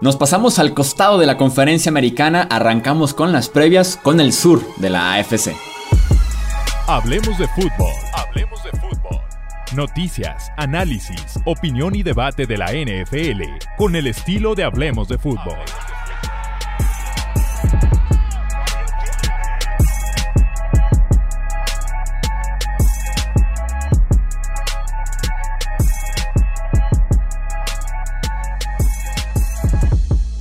Nos pasamos al costado de la conferencia americana, arrancamos con las previas con el sur de la AFC. Hablemos de fútbol. Hablemos de fútbol. Noticias, análisis, opinión y debate de la NFL con el estilo de Hablemos de fútbol.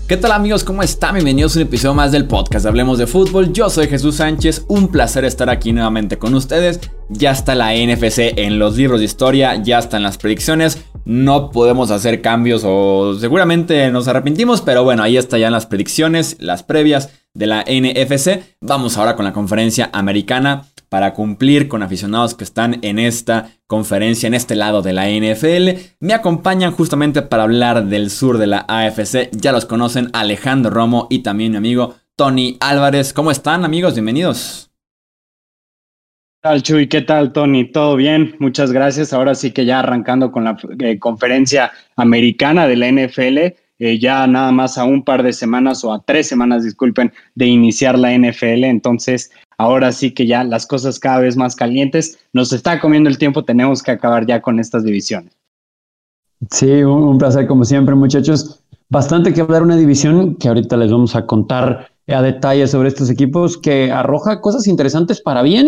¿Qué tal amigos? ¿Cómo están? Bienvenidos a un episodio más del podcast Hablemos de Fútbol. Yo soy Jesús Sánchez, un placer estar aquí nuevamente con ustedes. Ya está la NFC en los libros de historia, ya están las predicciones. No podemos hacer cambios o seguramente nos arrepentimos, pero bueno, ahí están ya las predicciones, las previas de la NFC. Vamos ahora con la conferencia americana para cumplir con aficionados que están en esta conferencia, en este lado de la NFL. Me acompañan justamente para hablar del sur de la AFC. Ya los conocen Alejandro Romo y también mi amigo Tony Álvarez. ¿Cómo están amigos? Bienvenidos. ¿Qué tal Chuy? ¿Qué tal Tony? ¿Todo bien? Muchas gracias. Ahora sí que ya arrancando con la eh, conferencia americana de la NFL. Eh, ya nada más a un par de semanas o a tres semanas, disculpen, de iniciar la NFL. Entonces, ahora sí que ya las cosas cada vez más calientes, nos está comiendo el tiempo, tenemos que acabar ya con estas divisiones. Sí, un, placer como siempre muchachos. Bastante que hablar una división que ahorita les vamos a contar a detalle sobre estos equipos que arroja cosas interesantes para bien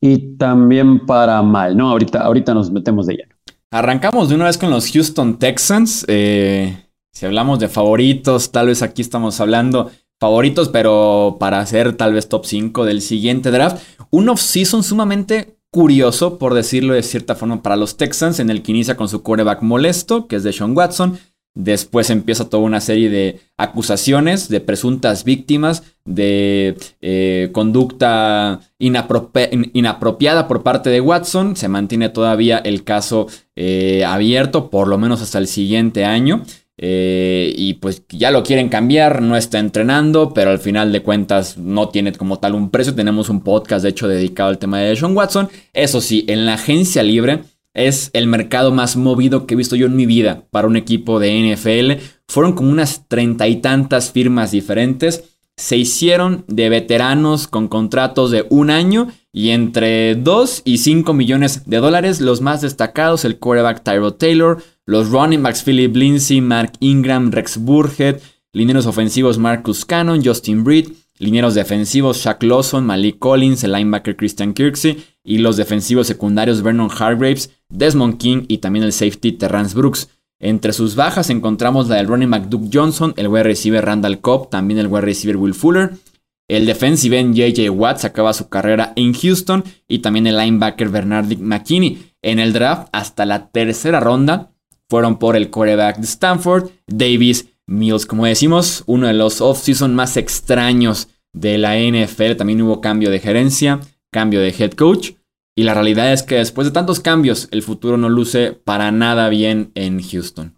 y también para mal, ¿no? Ahorita, ahorita nos metemos de lleno. Arrancamos de una vez con los Houston Texans. Eh, si hablamos de favoritos, tal vez aquí estamos hablando favoritos, pero para hacer tal vez top 5 del siguiente draft. Un off-season sumamente curioso, por decirlo de cierta forma, para los Texans, en el que inicia con su quarterback molesto, que es de Sean Watson. Después empieza toda una serie de acusaciones de presuntas víctimas de eh, conducta inapropiada por parte de Watson. Se mantiene todavía el caso eh, abierto, por lo menos hasta el siguiente año. Eh, y pues ya lo quieren cambiar, no está entrenando, pero al final de cuentas no tiene como tal un precio. Tenemos un podcast, de hecho, dedicado al tema de Sean Watson. Eso sí, en la agencia libre es el mercado más movido que he visto yo en mi vida para un equipo de NFL. Fueron como unas treinta y tantas firmas diferentes. Se hicieron de veteranos con contratos de un año y entre 2 y 5 millones de dólares. Los más destacados, el quarterback Tyro Taylor, los running backs Philip Lindsay, Mark Ingram, Rex Burhead, lineros ofensivos Marcus Cannon, Justin Breed, lineros defensivos Shaq Lawson, Malik Collins, el linebacker Christian Kirksey y los defensivos secundarios Vernon Hargraves, Desmond King y también el safety Terrence Brooks. Entre sus bajas encontramos la del running back Johnson, el wide receiver Randall Cobb, también el wide receiver Will Fuller. El defensive end JJ Watts acaba su carrera en Houston y también el linebacker Bernard McKinney. En el draft, hasta la tercera ronda, fueron por el quarterback de Stanford, Davis Mills. Como decimos, uno de los off-season más extraños de la NFL. También hubo cambio de gerencia, cambio de head coach. Y la realidad es que después de tantos cambios, el futuro no luce para nada bien en Houston.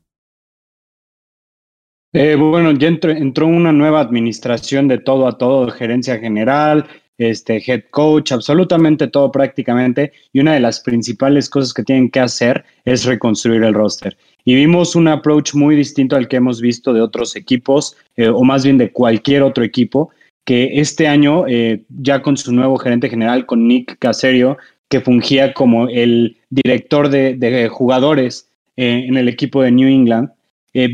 Eh, bueno, ya entró, una nueva administración de todo a todo, gerencia general, este head coach, absolutamente todo prácticamente. Y una de las principales cosas que tienen que hacer es reconstruir el roster. Y vimos un approach muy distinto al que hemos visto de otros equipos, eh, o más bien de cualquier otro equipo, que este año, eh, ya con su nuevo gerente general, con Nick Caserio, que fungía como el director de, jugadores eh, en el equipo de New England,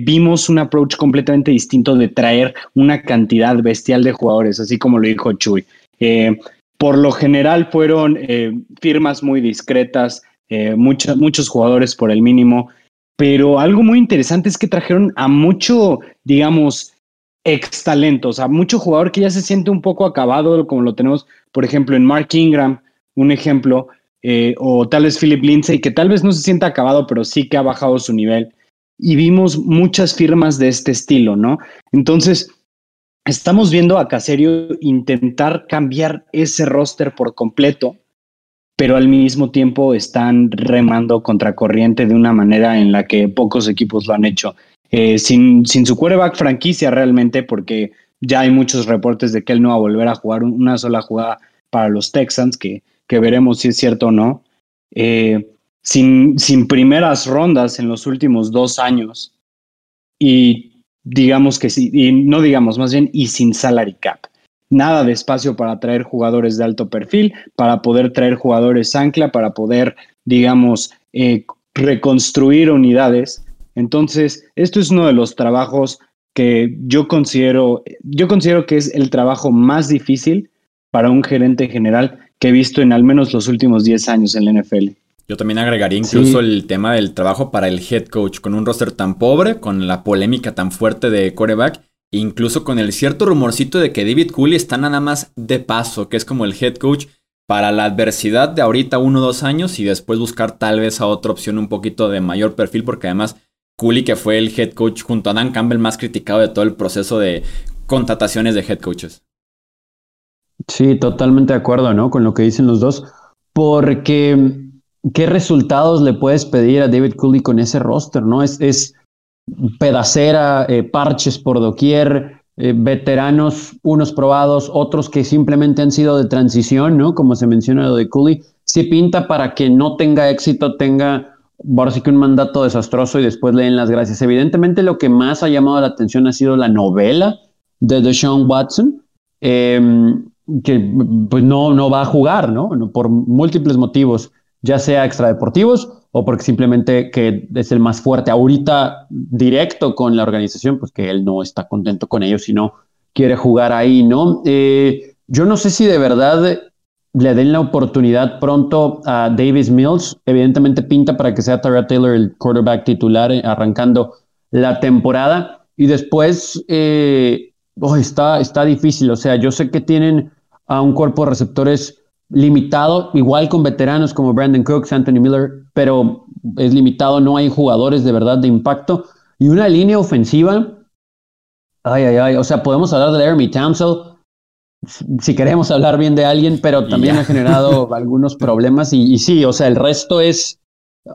vimos un approach completamente distinto de traer una cantidad bestial de jugadores, así como lo dijo Chuy. Eh, por lo general fueron eh, firmas muy discretas, eh, muchos jugadores por el mínimo, pero algo muy interesante es que trajeron a mucho, digamos, ex talentos, a mucho jugador que ya se siente un poco acabado, como lo tenemos, por ejemplo, en Mark Ingram, un ejemplo, o tal vez Philip Lindsay, que tal vez no se sienta acabado, pero sí que ha bajado su nivel. Y vimos muchas firmas de este estilo, ¿no? Entonces, estamos viendo a Caserio intentar cambiar ese roster por completo, pero al mismo tiempo están remando contracorriente de una manera en la que pocos equipos lo han hecho. Eh, sin, sin su quarterback franquicia realmente, porque ya hay muchos reportes de que él no va a volver a jugar una sola jugada para los Texans, que, que veremos si es cierto o no. Eh, sin, sin primeras rondas en los últimos dos años y digamos que sí, y no digamos más bien, y sin salary cap. Nada de espacio para traer jugadores de alto perfil, para poder traer jugadores ancla, para poder, digamos, eh, reconstruir unidades. Entonces, esto es uno de los trabajos que yo considero, yo considero que es el trabajo más difícil para un gerente general que he visto en al menos los últimos 10 años en la NFL. Yo también agregaría incluso el tema del trabajo para el head coach, con un roster tan pobre, con la polémica tan fuerte de coreback, e incluso con el cierto rumorcito de que David Cooley está nada más de paso, que es como el head coach para la adversidad de ahorita uno o dos años y después buscar tal vez a otra opción un poquito de mayor perfil, porque además Cooley, que fue el head coach junto a Dan Campbell más criticado de todo el proceso de contrataciones de head coaches. Sí, totalmente de acuerdo, ¿no? Con lo que dicen los dos, porque ¿qué resultados le puedes pedir a David Cooley con ese roster, no? Es, es pedacera, eh, parches por doquier, eh, veteranos, unos probados, otros que simplemente han sido de transición, ¿no? Como se menciona de Cooley, sí pinta para que no tenga éxito, tenga, ahora sí que un mandato desastroso y después le den las gracias. Evidentemente lo que más ha llamado la atención ha sido la novela de Deshaun Watson, em, que pues no, no va a jugar, ¿no? Por múltiples motivos, ya sea extradeportivos o porque simplemente que es el más fuerte ahorita directo con la organización, pues que él no está contento con ellos y no quiere jugar ahí, ¿no? Eh, yo no sé si de verdad le den la oportunidad pronto a Davis Mills. Evidentemente pinta para que sea Tara Taylor el quarterback titular eh, arrancando la temporada. Y después, eh, oh, está, está difícil. O sea, yo sé que tienen a un cuerpo de receptores limitado, igual con veteranos como Brandon Cooks, Anthony Miller, pero es limitado, no hay jugadores de verdad de impacto. Y una línea ofensiva, ay, ay, ay, o sea, podemos hablar de Laramie Townsend si queremos hablar bien de alguien, pero también ha generado algunos problemas y, sí, o sea, el resto es,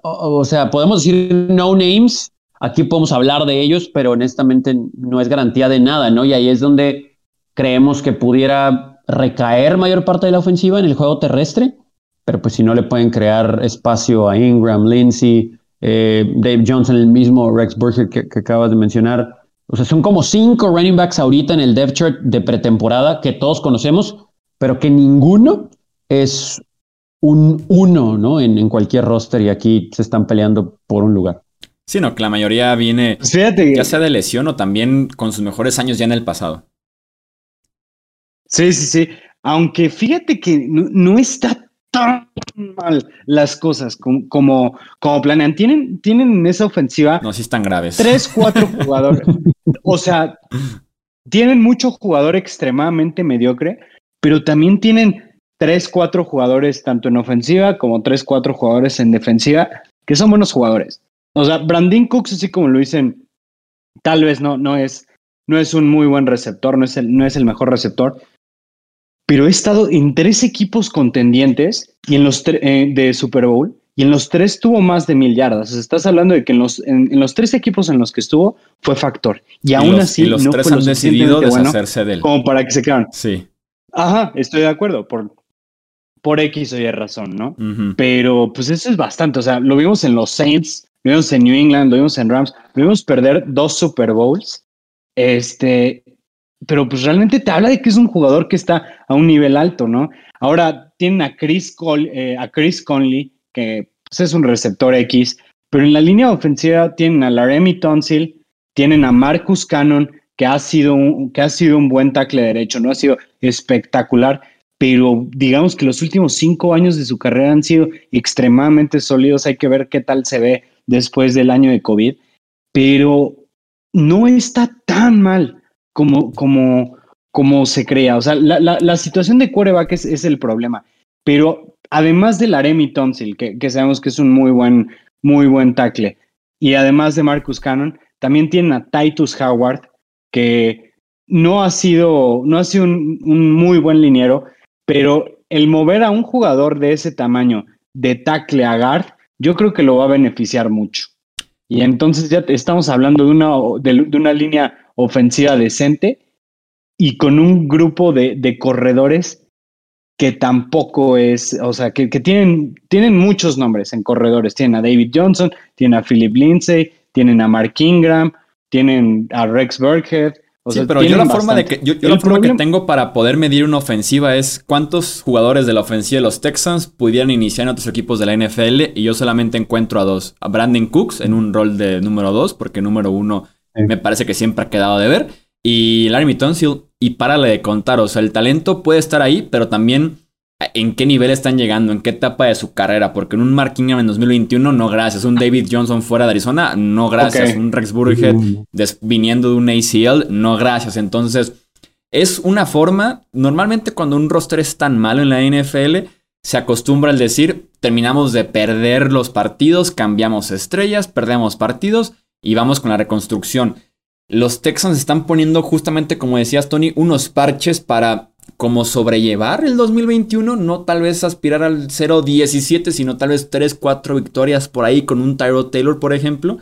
o, sea, podemos decir no names, aquí podemos hablar de ellos, pero honestamente no es garantía de nada, ¿no? Y ahí es donde creemos que pudiera recaer mayor parte de la ofensiva en el juego terrestre, pero pues si no le pueden crear espacio a Ingram, Lindsay, eh, Dave Johnson, el mismo Rex Burger que, acabas de mencionar. O sea, son como cinco running backs ahorita en el depth chart de pretemporada que todos conocemos, pero que ninguno es un uno, ¿no? En, en cualquier roster y aquí se están peleando por un lugar. Sí, no, que la mayoría viene ya sea de lesión o también con sus mejores años ya en el pasado. Sí, sí, sí. Aunque fíjate que no, está tan mal las cosas como, como, planean. Tienen, tienen esa ofensiva. No, sí están graves. Tres, cuatro jugadores. o sea, tienen mucho jugador extremadamente mediocre, pero también tienen tres, cuatro jugadores, tanto en ofensiva como tres, cuatro jugadores en defensiva, que son buenos jugadores. O sea, Brandon Cooks, así como lo dicen, tal vez no, no es, no es un muy buen receptor, no es el, no es el mejor receptor, pero he estado en tres equipos contendientes y en los eh, de Super Bowl y en los tres tuvo más de mil yardas. estás hablando de que en los, en, los tres equipos en los que estuvo fue factor. Y, aún así los no tres han decidido deshacerse de él. Como para que se quedan. Sí. Ajá, estoy de acuerdo. Por, por X o Y razón, ¿no? Pero pues eso es bastante. O sea, lo vimos en los Saints, lo vimos en New England, lo vimos en Rams, lo vimos perder dos Super Bowls. Este, pero pues realmente te habla de que es un jugador que está a un nivel alto, ¿no? Ahora tienen a Chris, eh, a Chris Conley, que pues, es un receptor X, pero en la línea ofensiva tienen a Laremy Tonsil, tienen a Marcus Cannon, que ha sido un, que ha sido un buen tackle derecho, no ha sido espectacular, pero digamos que los últimos cinco años de su carrera han sido extremadamente sólidos. Hay que ver qué tal se ve después del año de COVID, pero no está tan mal como, como, como se crea. O sea, la, la, situación de quarterback es, es, el problema. Pero además de Laremy Tonsil, que, que, sabemos que es un muy buen, muy buen tackle, y además de Marcus Cannon, también tienen a Titus Howard, que no ha sido, no ha sido un, un muy buen liniero, pero el mover a un jugador de ese tamaño de tackle a guard, yo creo que lo va a beneficiar mucho. Y entonces ya estamos hablando de una, de, una línea ofensiva decente y con un grupo de, de corredores que tampoco es, o sea, que, que, tienen, tienen muchos nombres en corredores. Tienen a David Johnson, tienen a Philip Lindsay, tienen a Mark Ingram. tienen a Rex Burkhead. Sí, pero yo la forma de que yo, la forma que tengo para poder medir una ofensiva es cuántos jugadores de la ofensiva de los Texans pudieran iniciar en otros equipos de la NFL y yo solamente encuentro a dos, a Brandon Cooks en un rol de número dos, porque número uno me parece que siempre ha quedado de ver, y Larry Tunsil y párale de contar, o sea, el talento puede estar ahí, pero también en qué nivel están llegando, en qué etapa de su carrera, porque en un Mark Ingram en 2021, no gracias. Un David Johnson fuera de Arizona, no gracias. Un Rex Burkhead viniendo de un ACL, no gracias. Entonces, es una forma, normalmente cuando un roster es tan malo en la NFL, se acostumbra al decir, terminamos de perder los partidos, cambiamos estrellas, perdemos partidos y vamos con la reconstrucción. Los Texans están poniendo justamente, como decías Tony, unos parches para como sobrellevar el 2021, no tal vez aspirar al 0-17, sino tal vez 3-4 victorias por ahí con un Tyro Taylor, por ejemplo,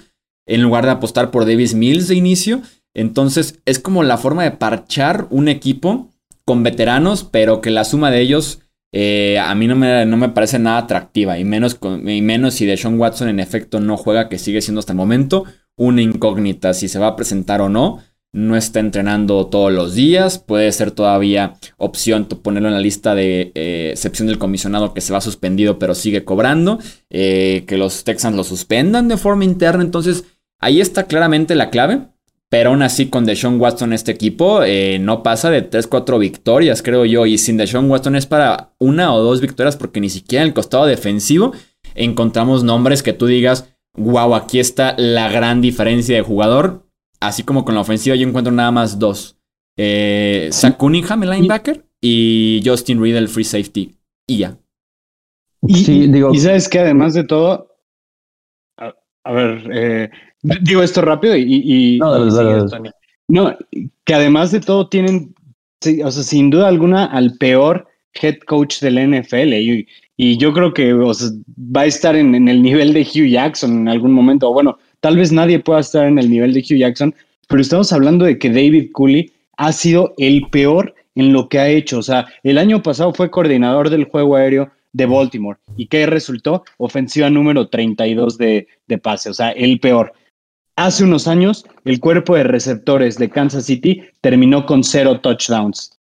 en lugar de apostar por Davis Mills de inicio. Entonces es como la forma de parchar un equipo con veteranos, pero que la suma de ellos eh, a mí no me, no me, parece nada atractiva, y menos, y menos si Deshaun Watson en efecto no juega, que sigue siendo hasta el momento una incógnita si se va a presentar o no no está entrenando todos los días, puede ser todavía opción ponerlo en la lista de eh, excepción del comisionado que se va suspendido pero sigue cobrando, eh, que los Texans lo suspendan de forma interna, entonces ahí está claramente la clave. Pero aún así, con Deshaun Watson, este equipo eh, no pasa de 3-4 victorias, creo yo. Y sin Deshaun Watson es para una o dos victorias, porque ni siquiera en el costado defensivo encontramos nombres que tú digas, wow, aquí está la gran diferencia de jugador así como con la ofensiva, yo encuentro nada más dos. Eh, Zach Cunningham, el linebacker, y Justin Reed, el free safety. Y ya. Y, digo, y sabes que además de todo, a, ver, eh, digo esto rápido y... no, que además de todo tienen, o sea, sin duda alguna, al peor head coach del NFL. Y, y yo creo que va a estar en, en, el nivel de Hugh Jackson en algún momento. O bueno, Tal vez nadie pueda estar en el nivel de Hugh Jackson, pero estamos hablando de que David Cooley ha sido el peor en lo que ha hecho. O sea, el año pasado fue coordinador del juego aéreo de Baltimore. ¿Y qué resultó? Ofensiva número 32 de, de pase. O sea, el peor. Hace unos años, el cuerpo de receptores de Kansas City terminó con cero touchdowns.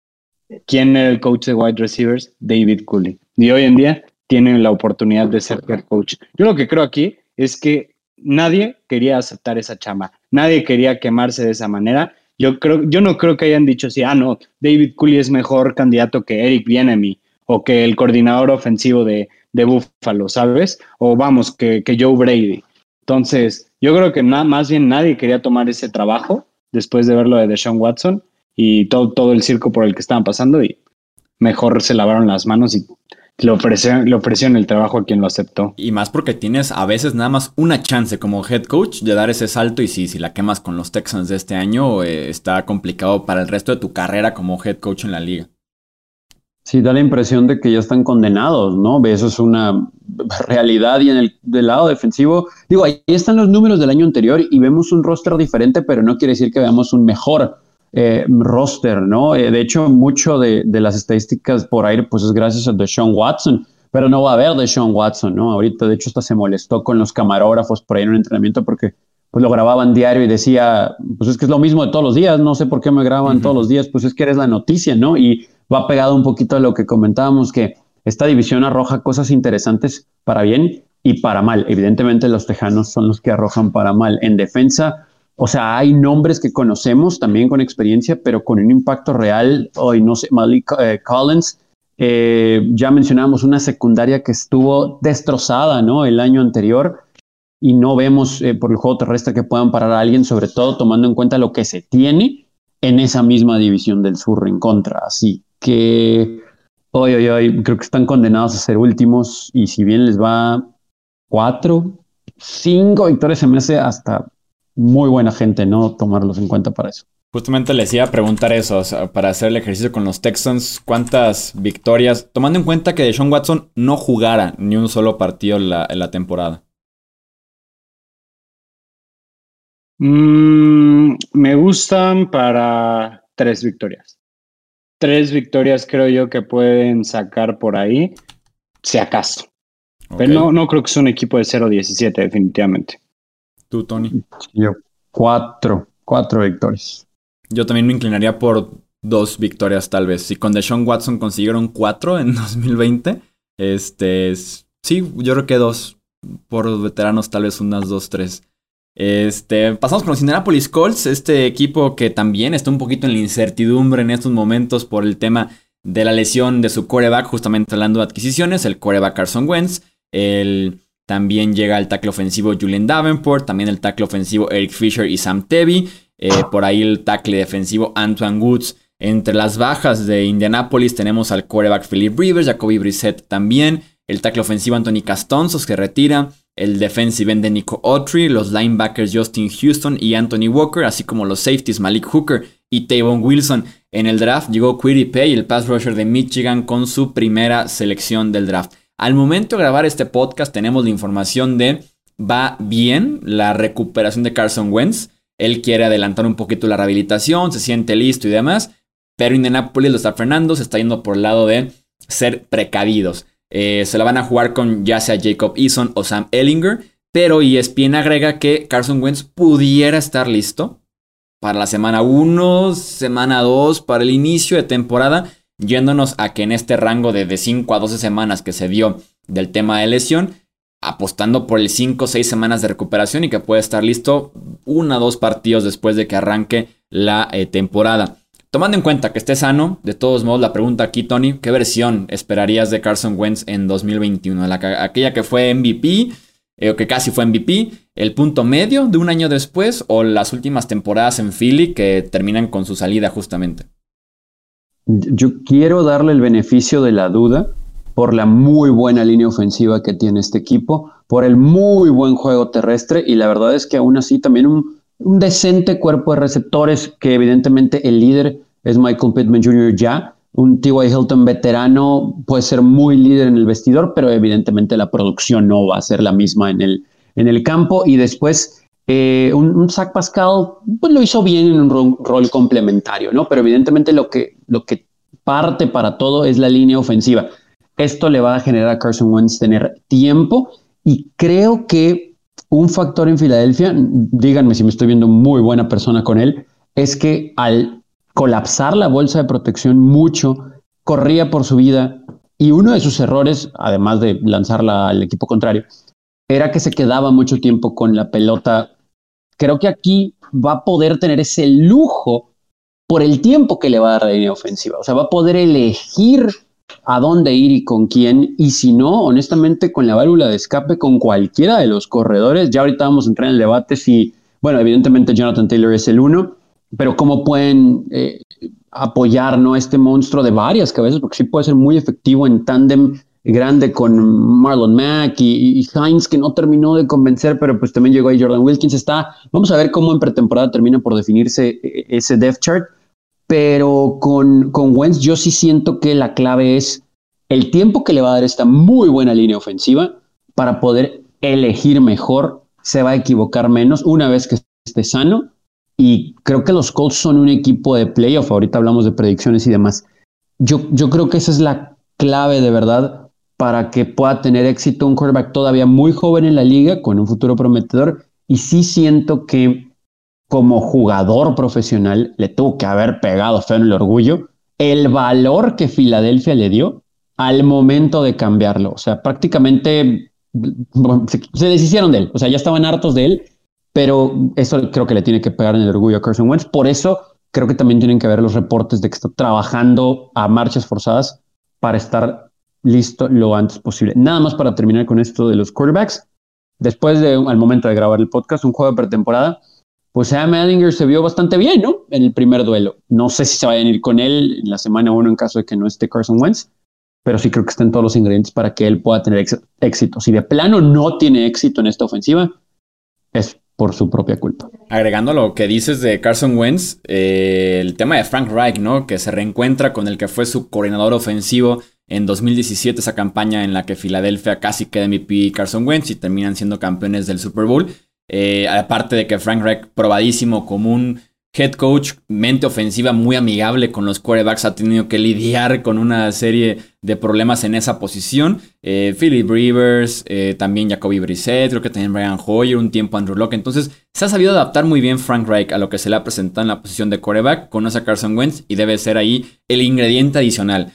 ¿Quién era el coach de wide receivers? David Cooley. Y hoy en día tienen la oportunidad de ser coach. Yo lo que creo aquí es que nadie quería aceptar esa chama, nadie quería quemarse de esa manera. Yo, creo, yo no creo que hayan dicho así, ah, no, David Cooley es mejor candidato que Eric Bienemy o que el coordinador ofensivo de, de Buffalo, ¿sabes? O vamos, que, que Joe Brady. Entonces, yo creo que más bien nadie quería tomar ese trabajo después de ver lo de Deshaun Watson y todo, todo el circo por el que estaban pasando y mejor se lavaron las manos y le ofrecieron, el trabajo a quien lo aceptó. Y más porque tienes a veces nada más una chance como head coach de dar ese salto y si, si la quemas con los Texans de este año eh, está complicado para el resto de tu carrera como head coach en la liga. Sí, da la impresión de que ya están condenados, ¿no? Eso es una realidad y en el del lado defensivo, digo, ahí están los números del año anterior y vemos un roster diferente, pero no quiere decir que veamos un mejor eh, roster, ¿no? Eh, de hecho, mucho de, las estadísticas por aire, pues es gracias a Deshaun Watson, pero no va a haber Deshaun Watson, ¿no? Ahorita, de hecho, hasta se molestó con los camarógrafos por ahí en un entrenamiento porque pues lo grababan diario y decía, pues es que es lo mismo de todos los días, no sé por qué me graban todos los días, pues es que eres la noticia, ¿no? Y va pegado un poquito a lo que comentábamos, que esta división arroja cosas interesantes para bien y para mal. Evidentemente los tejanos son los que arrojan para mal. En defensa, o sea, hay nombres que conocemos también con experiencia, pero con un impacto real. Hoy no sé, Malik eh, Collins, eh, ya mencionamos una secundaria que estuvo destrozada, ¿no? El año anterior y no vemos eh, por el juego terrestre que puedan parar a alguien, sobre todo tomando en cuenta lo que se tiene en esa misma división del sur en contra. Así que hoy, hoy, hoy creo que están condenados a ser últimos y si bien les va cuatro, cinco victorias se me hasta muy buena gente no tomarlos en cuenta para eso. Justamente les iba a preguntar eso, para hacer el ejercicio con los Texans, ¿cuántas victorias? Tomando en cuenta que Deshaun Watson no jugara ni un solo partido en la, temporada. Mm, me gustan para tres victorias. Tres victorias creo yo que pueden sacar por ahí, si acaso. Pero no, no creo que sea un equipo de 0-17, definitivamente. Tú, Tony. Yo, cuatro. Cuatro victorias. Yo también me inclinaría por dos victorias tal vez. Si con Deshaun Watson consiguieron cuatro en 2020, este, sí, yo creo que dos. Por los veteranos tal vez unas dos, tres. Este, pasamos con los Indianapolis Colts, este equipo que también está un poquito en la incertidumbre en estos momentos por el tema de la lesión de su coreback, justamente hablando de adquisiciones, el coreback Carson Wentz, el, también llega el tackle ofensivo Julian Davenport, también el tackle ofensivo Eric Fisher y Sam Tevy, eh, por ahí el tackle defensivo Antoine Woods. Entre las bajas de Indianapolis tenemos al coreback Philip Rivers, Jacoby Brissett también, el tackle ofensivo Anthony Castonzos que retira, el defensive end de Nico Autry, los linebackers Justin Houston y Anthony Walker, así como los safeties Malik Hooker y Tavon Wilson. En el draft llegó Query Pay, el pass rusher de Michigan, con su primera selección del draft. Al momento de grabar este podcast tenemos la información de va bien la recuperación de Carson Wentz. Él quiere adelantar un poquito la rehabilitación, se siente listo y demás. Pero Indianapolis lo está frenando, se está yendo por el lado de ser precavidos. Eh, se la van a jugar con ya sea Jacob Eason o Sam Ellinger. Pero ESPN agrega que Carson Wentz pudiera estar listo para la semana 1, semana 2, para el inicio de temporada, yéndonos a que en este rango de, de 5 a 12 semanas que se dio del tema de lesión, apostando por el 5 o 6 semanas de recuperación y que puede estar listo uno o dos partidos después de que arranque la eh, temporada. Tomando en cuenta que esté sano, de todos modos, la pregunta aquí, Tony, ¿qué versión esperarías de Carson Wentz en 2021? aquella que fue MVP, eh, o que casi fue MVP, el punto medio de un año después, o las últimas temporadas en Philly que terminan con su salida justamente. Yo quiero darle el beneficio de la duda por la muy buena línea ofensiva que tiene este equipo, por el muy buen juego terrestre y la verdad es que aún así también un, decente cuerpo de receptores que evidentemente el líder es Michael Pittman Jr. ya. Un T.Y. Hilton veterano puede ser muy líder en el vestidor, pero evidentemente la producción no va a ser la misma en el, en el campo. Y después eh, un, Zach Pascal pues lo hizo bien en un rol, complementario, ¿no? Pero evidentemente lo que, lo que parte para todo es la línea ofensiva. Esto le va a generar a Carson Wentz tener tiempo y creo que un factor en Filadelfia, díganme si me estoy viendo muy buena persona con él, es que al colapsar la bolsa de protección mucho, corría por su vida y uno de sus errores, además de lanzarla al equipo contrario, era que se quedaba mucho tiempo con la pelota. Creo que aquí va a poder tener ese lujo por el tiempo que le va a dar la línea ofensiva. O sea, va a poder elegir a dónde ir y con quién. Y si no, honestamente, con la válvula de escape, con cualquiera de los corredores, ya ahorita vamos a entrar en el debate si, bueno, evidentemente Jonathan Taylor es el uno, pero cómo pueden eh, apoyar ¿no? este monstruo de varias cabezas, porque sí puede ser muy efectivo en tándem grande con Marlon Mack y, y, Hines, que no terminó de convencer, pero pues también llegó ahí Jordan Wilkins. Está, vamos a ver cómo en pretemporada termina por definirse eh, ese depth chart pero con, con Wentz yo sí siento que la clave es el tiempo que le va a dar esta muy buena línea ofensiva para poder elegir mejor, se va a equivocar menos una vez que esté sano y creo que los Colts son un equipo de playoff, ahorita hablamos de predicciones y demás. Yo, yo creo que esa es la clave de verdad para que pueda tener éxito un quarterback todavía muy joven en la liga, con un futuro prometedor, y sí siento que como jugador profesional le tuvo que haber pegado feo en el orgullo el valor que Filadelfia le dio al momento de cambiarlo. O sea, prácticamente se, deshicieron de él. O sea, ya estaban hartos de él, pero eso creo que le tiene que pegar en el orgullo a Carson Wentz. Por eso creo que también tienen que ver los reportes de que está trabajando a marchas forzadas para estar listo lo antes posible. Nada más para terminar con esto de los quarterbacks. Después de, al momento de grabar el podcast, un juego de pretemporada pues Sam Ellinger se vio bastante bien, ¿no? En el primer duelo. No sé si se vayan a ir con él en la semana uno en caso de que no esté Carson Wentz, pero sí creo que están todos los ingredientes para que él pueda tener éxito. Si de plano no tiene éxito en esta ofensiva, es por su propia culpa. Agregando lo que dices de Carson Wentz, eh, el tema de Frank Reich, ¿no? Que se reencuentra con el que fue su coordinador ofensivo en 2017, esa campaña en la que Filadelfia casi queda MVP Carson Wentz y terminan siendo campeones del Super Bowl. Eh, aparte de que Frank Reich, probadísimo como un head coach, mente ofensiva muy amigable con los quarterbacks, ha tenido que lidiar con una serie de problemas en esa posición. Eh, Philip Rivers, eh, también Jacoby Brissett, creo que también Brian Hoyer, un tiempo Andrew Locke. Entonces, se ha sabido adaptar muy bien Frank Reich a lo que se le ha presentado en la posición de quarterback, conoce a Carson Wentz y debe ser ahí el ingrediente adicional.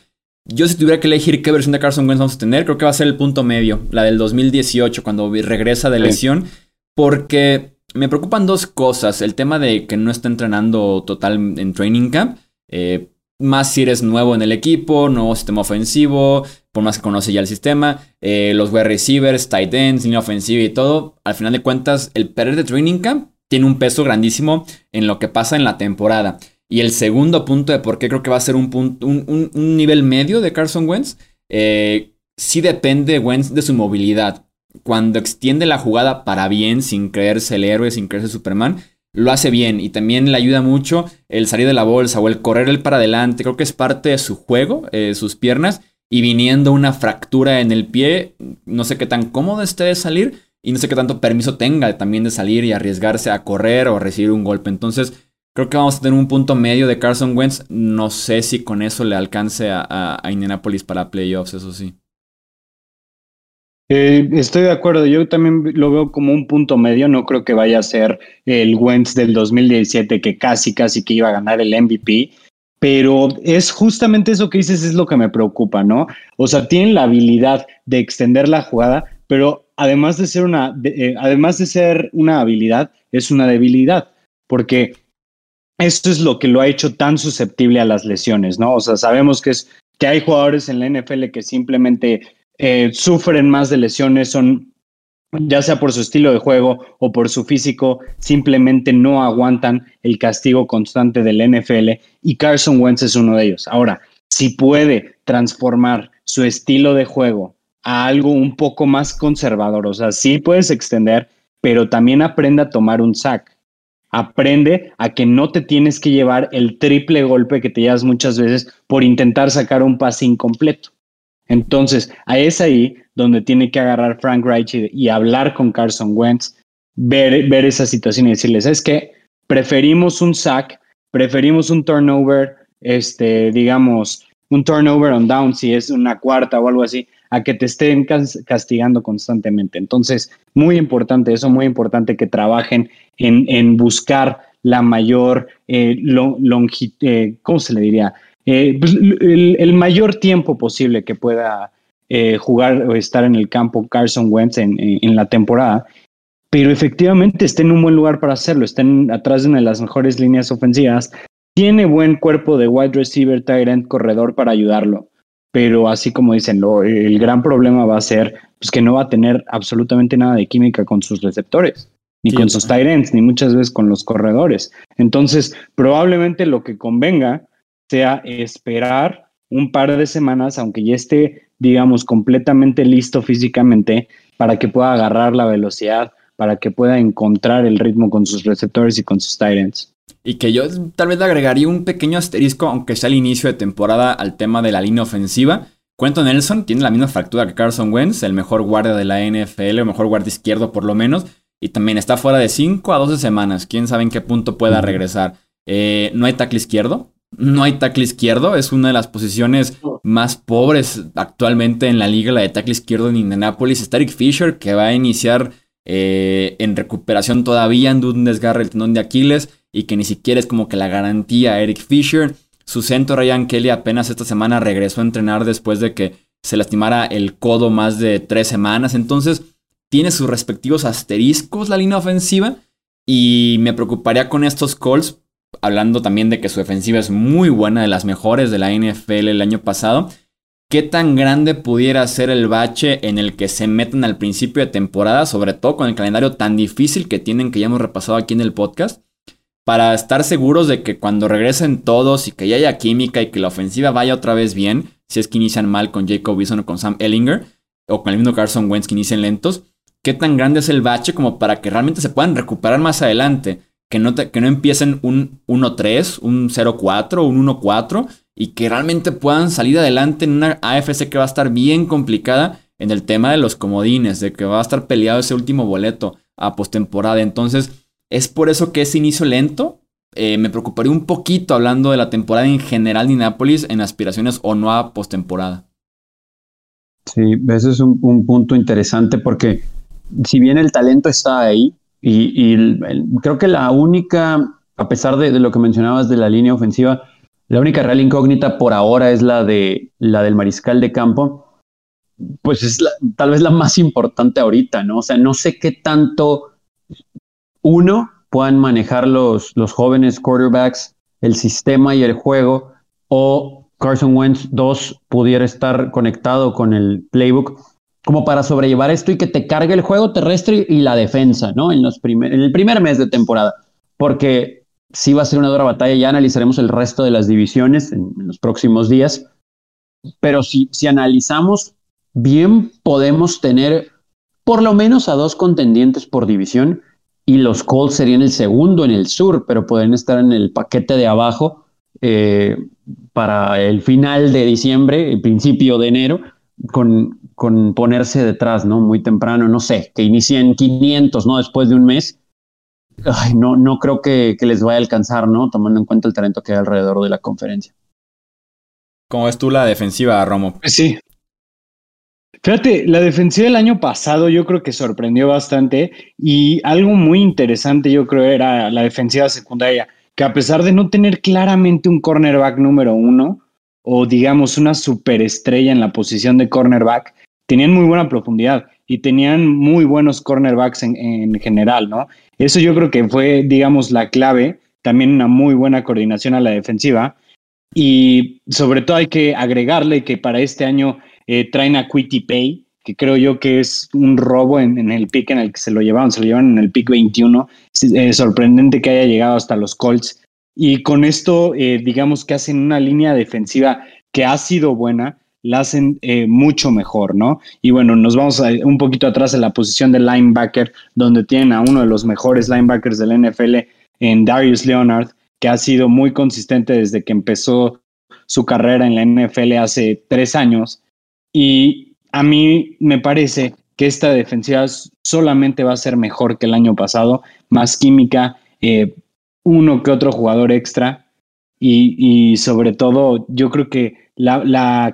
Yo si tuviera que elegir qué versión de Carson Wentz vamos a tener, creo que va a ser el punto medio, la del 2018, cuando regresa de lesión, porque me preocupan dos cosas. El tema de que no está entrenando total en training camp. Eh, más si eres nuevo en el equipo, nuevo sistema ofensivo, por más que conoce ya el sistema, eh, los wide receivers, tight ends, línea ofensiva y todo. Al final de cuentas, el perder de training camp tiene un peso grandísimo en lo que pasa en la temporada. Y el segundo punto de por qué creo que va a ser un, punto, un, nivel medio de Carson Wentz, eh, sí depende Wentz de su movilidad cuando extiende la jugada para bien, sin creerse el héroe, sin creerse Superman, lo hace bien. Y también le ayuda mucho el salir de la bolsa o el correr el para adelante. Creo que es parte de su juego, eh, sus piernas. Y viniendo una fractura en el pie, no sé qué tan cómodo esté de salir y no sé qué tanto permiso tenga también de salir y arriesgarse a correr o recibir un golpe. Entonces, creo que vamos a tener un punto medio de Carson Wentz. No sé si con eso le alcance a, Indianapolis para playoffs, eso sí. Eh, estoy de acuerdo, yo también lo veo como un punto medio, no creo que vaya a ser el Wentz del 2017 que casi, casi que iba a ganar el MVP, pero es justamente eso que dices es lo que me preocupa, ¿no? O sea, tienen la habilidad de extender la jugada, pero además de ser una, eh, además de ser una habilidad, es una debilidad, porque esto es lo que lo ha hecho tan susceptible a las lesiones, ¿no? O sea, sabemos que es que hay jugadores en la NFL que simplemente eh, sufren más de lesiones, son ya sea por su estilo de juego o por su físico, simplemente no aguantan el castigo constante del NFL y Carson Wentz es uno de ellos. Ahora, si puede transformar su estilo de juego a algo un poco más conservador, o sea, sí puedes extender, pero también aprende a tomar un sack. Aprende a que no te tienes que llevar el triple golpe que te llevas muchas veces por intentar sacar un pase incompleto. Entonces, ahí es ahí donde tiene que agarrar Frank Reich y, hablar con Carson Wentz, ver, ver esa situación y decirles, es que preferimos un sack, preferimos un turnover, este, digamos, un turnover on down, si es una cuarta o algo así, a que te estén castigando constantemente. Entonces, muy importante eso, muy importante que trabajen en, en buscar la mayor eh, eh ¿cómo se le diría? Eh, pues, el, mayor tiempo posible que pueda eh, jugar o estar en el campo Carson Wentz en, la temporada, pero efectivamente está en un buen lugar para hacerlo, está atrás de una de las mejores líneas ofensivas, tiene buen cuerpo de wide receiver, tight end, corredor para ayudarlo, pero así como dicen, el gran problema va a ser pues, que no va a tener absolutamente nada de química con sus receptores ni con sus tight ends, ni muchas veces con los corredores. Entonces, probablemente lo que convenga sea esperar un par de semanas, aunque ya esté, digamos, completamente listo físicamente, para que pueda agarrar la velocidad, para que pueda encontrar el ritmo con sus receptores y con sus tight Y que yo tal vez le agregaría un pequeño asterisco, aunque sea el inicio de temporada, al tema de la línea ofensiva. Cuento Nelson tiene la misma fractura que Carson Wentz, el mejor guardia de la NFL, el mejor guardia izquierdo por lo menos, y también está fuera de 5 a 12 semanas. Quién sabe en qué punto pueda regresar. Eh, no hay tackle izquierdo, no hay tackle izquierdo, es una de las posiciones más pobres actualmente en la liga, la de tackle izquierdo en Indianapolis. Está Eric Fisher, que va a iniciar eh, en recuperación todavía en un desgarre el tendón de Aquiles y que ni siquiera es como que la garantía Eric Fisher. Su centro Ryan Kelly apenas esta semana regresó a entrenar después de que se lastimara el codo más de tres semanas. Entonces, tiene sus respectivos asteriscos la línea ofensiva. Y me preocuparía con estos calls hablando también de que su defensiva es muy buena, de las mejores de la NFL el año pasado. ¿Qué tan grande pudiera ser el bache en el que se meten al principio de temporada, sobre todo con el calendario tan difícil que tienen que ya hemos repasado aquí en el podcast? Para estar seguros de que cuando regresen todos y que ya haya química y que la ofensiva vaya otra vez bien, si es que inician mal con Jacob Wilson o con Sam Ellinger, o con el mismo Carson Wentz que inician lentos, ¿qué tan grande es el bache como para que realmente se puedan recuperar más adelante? que no, que no empiecen un 1-3, un 0-4, un 1-4 y que realmente puedan salir adelante en una AFC que va a estar bien complicada en el tema de los comodines, de que va a estar peleado ese último boleto a postemporada. Entonces, es por eso que ese inicio lento eh, me preocuparía un poquito hablando de la temporada en general de Indianapolis en aspiraciones o no a postemporada. Sí, ese es un, punto interesante porque si bien el talento está ahí, y, creo que la única, a pesar de, lo que mencionabas de la línea ofensiva, la única real incógnita por ahora es la de la del mariscal de campo. Pues es tal vez la más importante ahorita, ¿no? O sea, no sé qué tanto uno puedan manejar los, los jóvenes quarterbacks, el sistema y el juego, o Carson Wentz 2 pudiera estar conectado con el playbook como para sobrellevar esto y que te cargue el juego terrestre y la defensa, ¿no? En, los en el primer mes de temporada, porque sí va a ser una dura batalla, ya analizaremos el resto de las divisiones en, los próximos días, pero si, si analizamos, bien podemos tener por lo menos a dos contendientes por división y los Colts serían el segundo en el sur, pero pueden estar en el paquete de abajo eh, para el final de diciembre, el principio de enero, con, con ponerse detrás, ¿no? Muy temprano, no sé, que inicien 500, ¿no? Después de un mes. Ay, no, no creo que, que les vaya a alcanzar, ¿no? Tomando en cuenta el talento que hay alrededor de la conferencia. ¿Cómo ves tú la defensiva, Romo? Sí, Fíjate, la defensiva del año pasado yo creo que sorprendió bastante y algo muy interesante yo creo era la defensiva secundaria, que a pesar de no tener claramente un cornerback número uno o digamos una superestrella en la posición de cornerback, tenían muy buena profundidad y tenían muy buenos cornerbacks en, en general, ¿no? Eso yo creo que fue, digamos, la clave, también una muy buena coordinación a la defensiva y sobre todo hay que agregarle que para este año eh, traen a Pay, que creo yo que es un robo en, el pick en el que se lo llevaban, se lo llevan en el pick 21. Es sorprendente que haya llegado hasta los Colts. Y con esto, eh, digamos que hacen una línea defensiva que ha sido buena, la hacen eh, mucho mejor, ¿no? Y bueno, nos vamos un poquito atrás en la posición de linebacker, donde tienen a uno de los mejores linebackers del NFL en Darius Leonard, que ha sido muy consistente desde que empezó su carrera en la NFL hace tres años y a mí me parece que esta defensiva solamente va a ser mejor que el año pasado, más química, eh, uno que otro jugador extra. Y, sobre todo yo creo que la,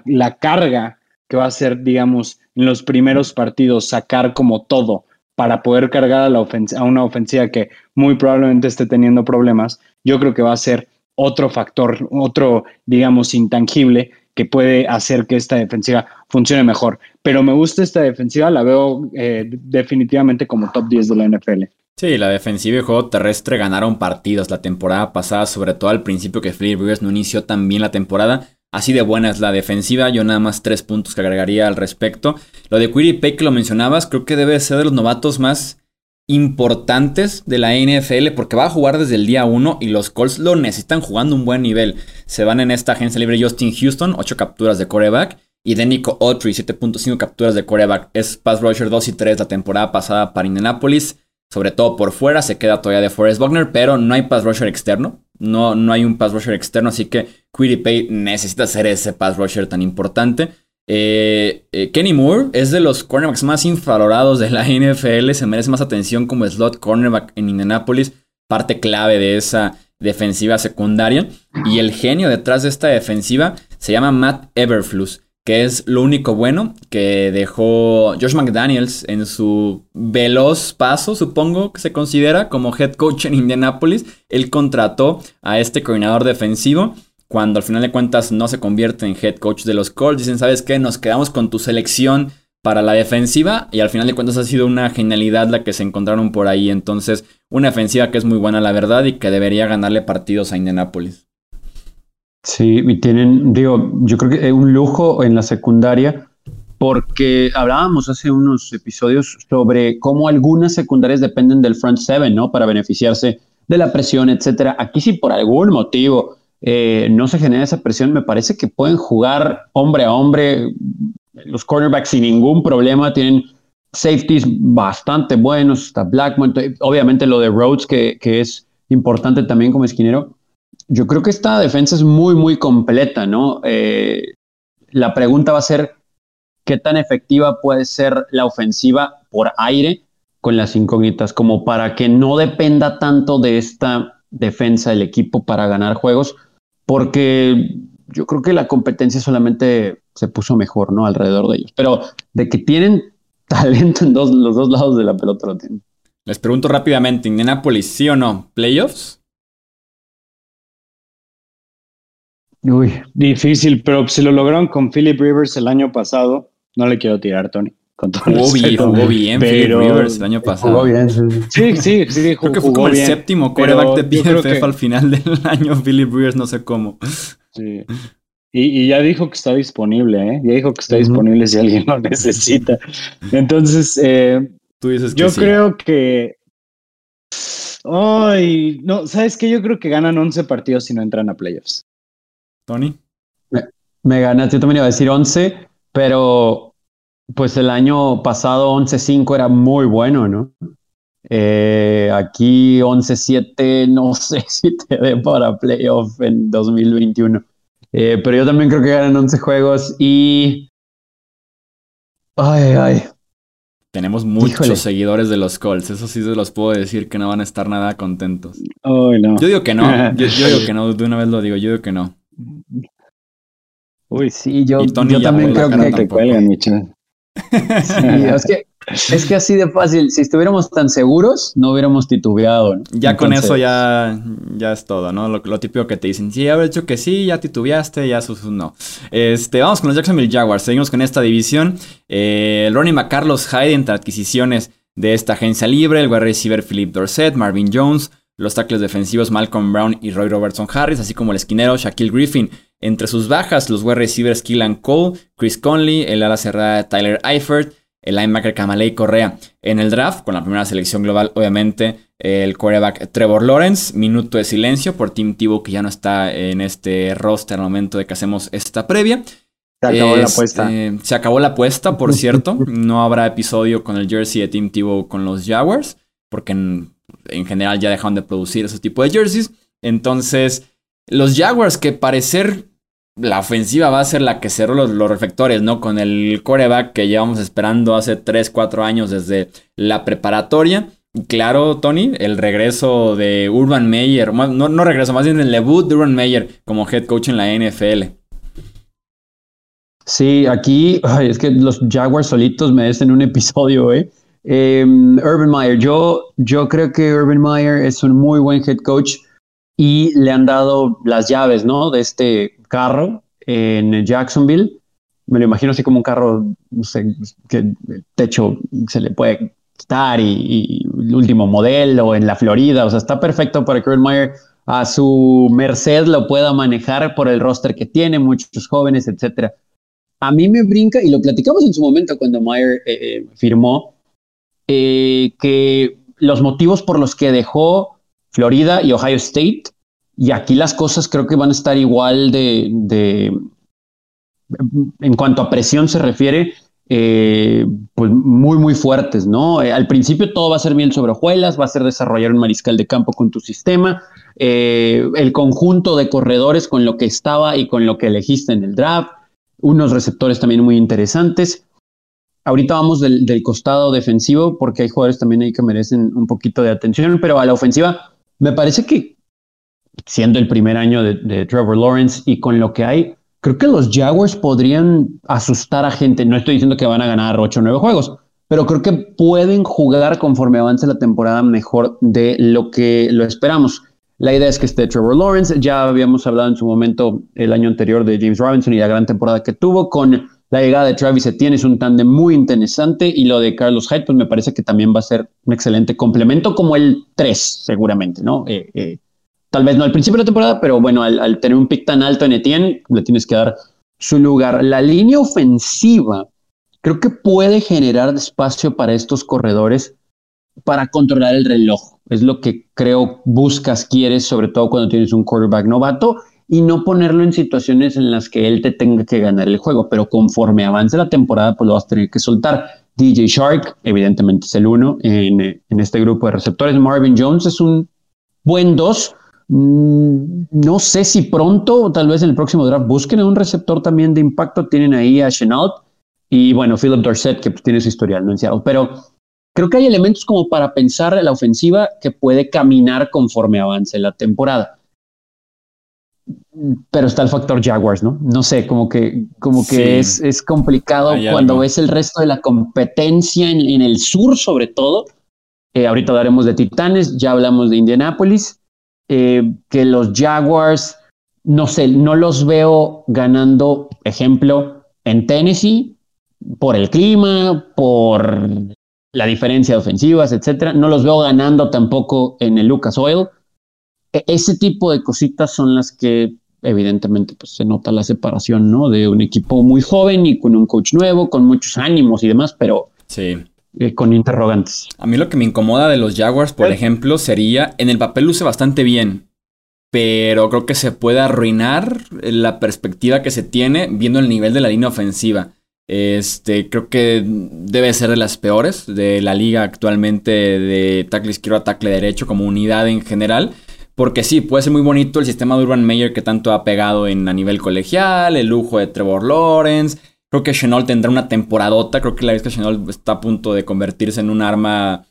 la, carga que va a ser, digamos, en los primeros partidos, sacar como todo para poder cargar a, la a una ofensiva que muy probablemente esté teniendo problemas, yo creo que va a ser otro factor, otro, digamos, intangible que puede hacer que esta defensiva funcione mejor. Pero me gusta esta defensiva, la veo eh, definitivamente como top 10 de la NFL. Sí, la defensiva y el juego terrestre ganaron partidos la temporada pasada, sobre todo al principio que Philip Rivers no inició tan bien la temporada. Así de buena es la defensiva, yo nada más tres puntos que agregaría al respecto. Lo de Quiri Peck que lo mencionabas, creo que debe ser de los novatos más importantes de la NFL porque va a jugar desde el día 1 y los Colts lo necesitan jugando un buen nivel. Se van en esta agencia libre Justin Houston, 8 capturas de coreback. Y Denico Autry, 7.5 capturas de coreback. Es pass rusher 2 y 3 la temporada pasada para Indianapolis. Sobre todo por fuera, se queda todavía de Forrest Wagner, pero no hay pass rusher externo. No, no hay un pass rusher externo, así que Pay necesita ser ese pass rusher tan importante. Eh, eh, Kenny Moore es de los cornerbacks más infravalorados de la NFL, se merece más atención como slot cornerback en Indianapolis, parte clave de esa defensiva secundaria. Y el genio detrás de esta defensiva se llama Matt Everfluss, que es lo único bueno que dejó Josh McDaniels en su veloz paso, supongo que se considera, como head coach en Indianapolis. Él contrató a este coordinador defensivo cuando al final de cuentas no se convierte en head coach de los Colts, dicen, ¿sabes qué? Nos quedamos con tu selección para la defensiva y al final de cuentas ha sido una genialidad la que se encontraron por ahí. Entonces, una defensiva que es muy buena, la verdad, y que debería ganarle partidos a Indianapolis. Sí, y tienen, digo, yo creo que es un lujo en la secundaria porque hablábamos hace unos episodios sobre cómo algunas secundarias dependen del front seven, ¿no? Para beneficiarse de la presión, etcétera. Aquí sí por algún motivo eh, no se genera esa presión, me parece que pueden jugar hombre a hombre. Los cornerbacks sin ningún problema, tienen safeties bastante buenos, está Blackmon, obviamente lo de Rhodes que, es importante también como esquinero. Yo creo que esta defensa es muy, muy completa, ¿no? Eh, la pregunta va a ser, ¿qué tan efectiva puede ser la ofensiva por aire con las incógnitas como para que no dependa tanto de esta defensa del equipo para ganar juegos, porque yo creo que la competencia solamente se puso mejor, ¿no? Alrededor de ellos. Pero de que tienen talento en los dos lados de la pelota lo tienen. Les pregunto rápidamente, ¿Indianapolis sí o no? ¿Playoffs? Uy, difícil, pero si lo lograron con Philip Rivers el año pasado, no le quiero tirar, Tony. Jugó, bien, jugó bien Philip Rivers el año pasado. Jugó bien, sí, sí, sí. Creo que fue como el séptimo quarterback de PFF al final del año, Philip Rivers, no sé cómo. Sí. Y, ya dijo que está disponible, ¿eh? Ya dijo que está disponible si alguien lo necesita. Entonces, eh, Tú dices que yo creo que. Ay, no, ¿sabes qué? Yo creo que ganan 11 partidos si no entran a playoffs. Tony. Me, me ganas, yo también iba a decir 11, pero pues el año pasado 11-5 era muy bueno, ¿no? Eh, aquí 11-7, no sé si te dé para playoff en 2021. Eh, pero yo también creo que ganan 11 juegos y... Ay, ay. Tenemos muchos seguidores de los Colts, eso sí se los puedo decir que no van a estar nada contentos. Ay, no. Yo digo que no, yo, digo que no, de una vez lo digo, yo digo que no. Uy, sí, yo, yo también creo que, que cuelgan, Sí, es que es que así de fácil, si estuviéramos tan seguros, no hubiéramos titubeado. Ya con eso ya, ya es todo, ¿no? Lo, típico que te dicen, sí, haber hecho que sí, ya titubeaste, ya sus no. Este, vamos con los Jacksonville Jaguars, seguimos con esta división. Eh, el running Carlos Hyde entre adquisiciones de esta agencia libre, el wide receiver Philip Dorset, Marvin Jones, los tackles defensivos Malcolm Brown y Roy Robertson Harris, así como el esquinero Shaquille Griffin. Entre sus bajas, los wide receivers Keelan Cole, Chris Conley, el ala cerrada Tyler Eifert, el linebacker Kamalei Correa. En el draft, con la primera selección global, obviamente, el quarterback Trevor Lawrence. Minuto de silencio por Tim Tebow, que ya no está en este roster al momento de que hacemos esta previa. Se acabó la apuesta. se acabó la apuesta, por cierto. No habrá episodio con el jersey de Tim Tebow con los Jaguars, porque en, en general ya dejaron de producir ese tipo de jerseys. Entonces, los Jaguars, que parecer la ofensiva va a ser la que cerró los, reflectores, ¿no? Con el coreback que llevamos esperando hace 3, 4 años desde la preparatoria. Claro, Tony, el regreso de Urban Meyer, no, no regreso, más bien el debut de Urban Meyer como head coach en la NFL. Sí, aquí es que los Jaguars solitos merecen un episodio, ¿eh? Em, Urban Meyer, yo, yo creo que Urban Meyer es un muy buen head coach y le han dado las llaves, ¿no? De este carro en Jacksonville. Me lo imagino así como un carro, que el techo se le puede quitar y, el último modelo en la Florida. O sea, está perfecto para que Urban Meyer a su merced lo pueda manejar por el roster que tiene, muchos jóvenes, etcétera. A mí me brinca, y lo platicamos en su momento cuando Meyer eh, eh, firmó, eh, que los motivos por los que dejó Florida y Ohio State. Y aquí las cosas creo que van a estar igual de, en cuanto a presión se refiere, eh, pues muy, muy fuertes, ¿no? Eh, al principio todo va a ser miel sobre hojuelas, va a ser desarrollar un mariscal de campo con tu sistema, eh, el conjunto de corredores con lo que estaba y con lo que elegiste en el draft, unos receptores también muy interesantes. Ahorita vamos del, costado defensivo porque hay jugadores también ahí que merecen un poquito de atención, pero a la ofensiva me parece que siendo el primer año de, Trevor Lawrence y con lo que hay, creo que los Jaguars podrían asustar a gente. No estoy diciendo que van a ganar 8 o 9 juegos, pero creo que pueden jugar conforme avance la temporada mejor de lo que lo esperamos. La idea es que esté Trevor Lawrence. Ya habíamos hablado en su momento el año anterior de James Robinson y la gran temporada que tuvo con la llegada de Travis Etienne es un tándem muy interesante y lo de Carlos Hyde, pues me parece que también va a ser un excelente complemento, como el 3, seguramente, ¿no? Eh, eh, tal vez no al principio de la temporada, pero bueno, al, tener un pick tan alto en Etienne, le tienes que dar su lugar. La línea ofensiva creo que puede generar espacio para estos corredores para controlar el reloj. Es lo que creo buscas, quieres, sobre todo cuando tienes un quarterback novato y no ponerlo en situaciones en las que él te tenga que ganar el juego, pero conforme avance la temporada, pues lo vas a tener que soltar. DJ Shark, evidentemente es el uno en, en este grupo de receptores. Marvin Jones es un buen dos. Mm, no sé si pronto o tal vez en el próximo draft busquen un receptor también de impacto. Tienen ahí a Chenault y bueno, Philip Dorset, que pues, tiene su historial, ¿no? Pero creo que hay elementos como para pensar en la ofensiva que puede caminar conforme avance la temporada. Pero está el factor Jaguars, ¿no? No sé, como que, como que es, es, complicado cuando ves el resto de la competencia en, el sur, sobre todo. Eh, ahorita hablaremos de Titanes, ya hablamos de Indianapolis, eh, que los Jaguars, no sé, no los veo ganando, ejemplo, en Tennessee, por el clima, por la diferencia de ofensivas, etcétera. No los veo ganando tampoco en el Lucas Oil. E, ese tipo de cositas son las que evidentemente pues, se nota la separación, ¿no? De un equipo muy joven y con un coach nuevo, con muchos ánimos y demás, pero sí. Eh, con interrogantes. A mí lo que me incomoda de los Jaguars, por ejemplo, sería, en el papel luce bastante bien, pero creo que se puede arruinar la perspectiva que se tiene viendo el nivel de la línea ofensiva. Este, creo que debe ser de las peores de la liga actualmente de tackle izquierdo a tackle derecho como unidad en general. Porque sí, puede ser muy bonito el sistema de Urban Meyer que tanto ha pegado en, a nivel colegial, el lujo de Trevor Lawrence. Creo que Chenol tendrá una temporadota. Creo que la vez que Chenol está a punto de convertirse en un arma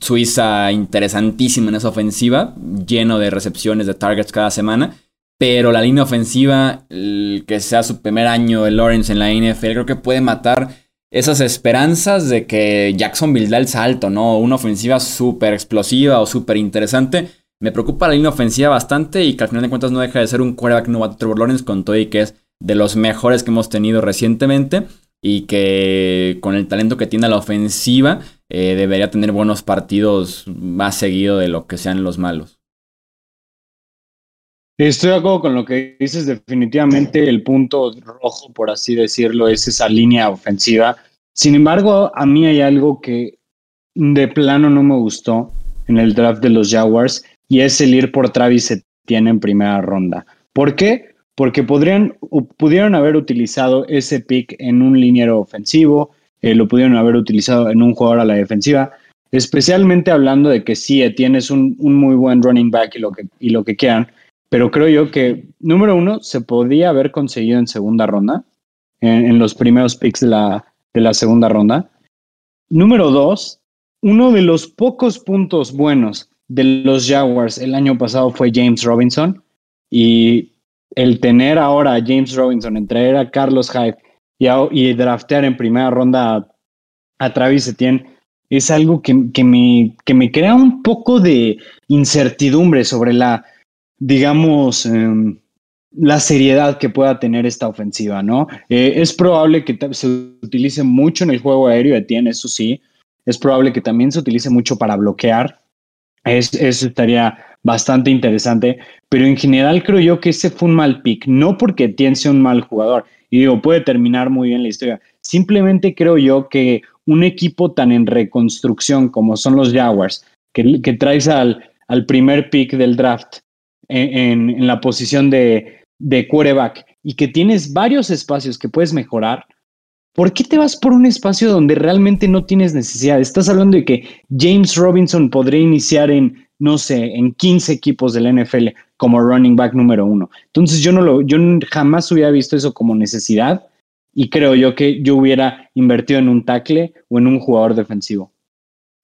suiza interesantísima en esa ofensiva, lleno de recepciones, de targets cada semana. Pero la línea ofensiva, que sea su primer año de Lawrence en la NFL, creo que puede matar esas esperanzas de que Jacksonville da el salto, ¿no? Una ofensiva súper explosiva o súper interesante. Me preocupa la línea ofensiva bastante y que al final de cuentas no deja de ser un quarterback novato Trevor Lawrence con todo y que es de los mejores que hemos tenido recientemente y que con el talento que tiene la ofensiva eh, debería tener buenos partidos más seguido de lo que sean los malos. Estoy de acuerdo con lo que dices. Definitivamente el punto rojo, por así decirlo, es esa línea ofensiva. Sin embargo, a mí hay algo que de plano no me gustó en el draft de los Jaguars y es el ir por Travis Etienne en primera ronda. ¿Por qué? Porque podrían, pudieron haber utilizado ese pick en un liniero ofensivo, eh, lo pudieron haber utilizado en un jugador a la defensiva, especialmente hablando de que sí, Etienne es un, muy buen running back y lo que, y lo que quieran, pero creo yo que, número uno, se podía haber conseguido en segunda ronda, en, los primeros picks de la, de la segunda ronda. Número dos, uno de los pocos puntos buenos de los Jaguars el año pasado fue James Robinson. Y el tener ahora a James Robinson, en traer a Carlos Hyde y, y draftear en primera ronda a, Travis Etienne, es algo que, que, me, que me crea un poco de incertidumbre sobre la digamos, em, la seriedad que pueda tener esta ofensiva, ¿no? Eh, es probable que se utilice mucho en el juego aéreo Etienne, eso sí. Es probable que también se utilice mucho para bloquear. Eso estaría bastante interesante. Pero en general creo yo que ese fue un mal pick. No porque Etienne sea un mal jugador. Y digo, puede terminar muy bien la historia. Simplemente creo yo que un equipo tan en reconstrucción como son los Jaguars, que, que traes al, al primer pick del draft, en, la posición de, de quarterback y que tienes varios espacios que puedes mejorar, ¿por qué te vas por un espacio donde realmente no tienes necesidad? Estás hablando de que James Robinson podría iniciar en, no sé, en 15 equipos del NFL como running back número uno. Entonces yo no lo, yo jamás hubiera visto eso como necesidad y creo yo que yo hubiera invertido en un tackle o en un jugador defensivo.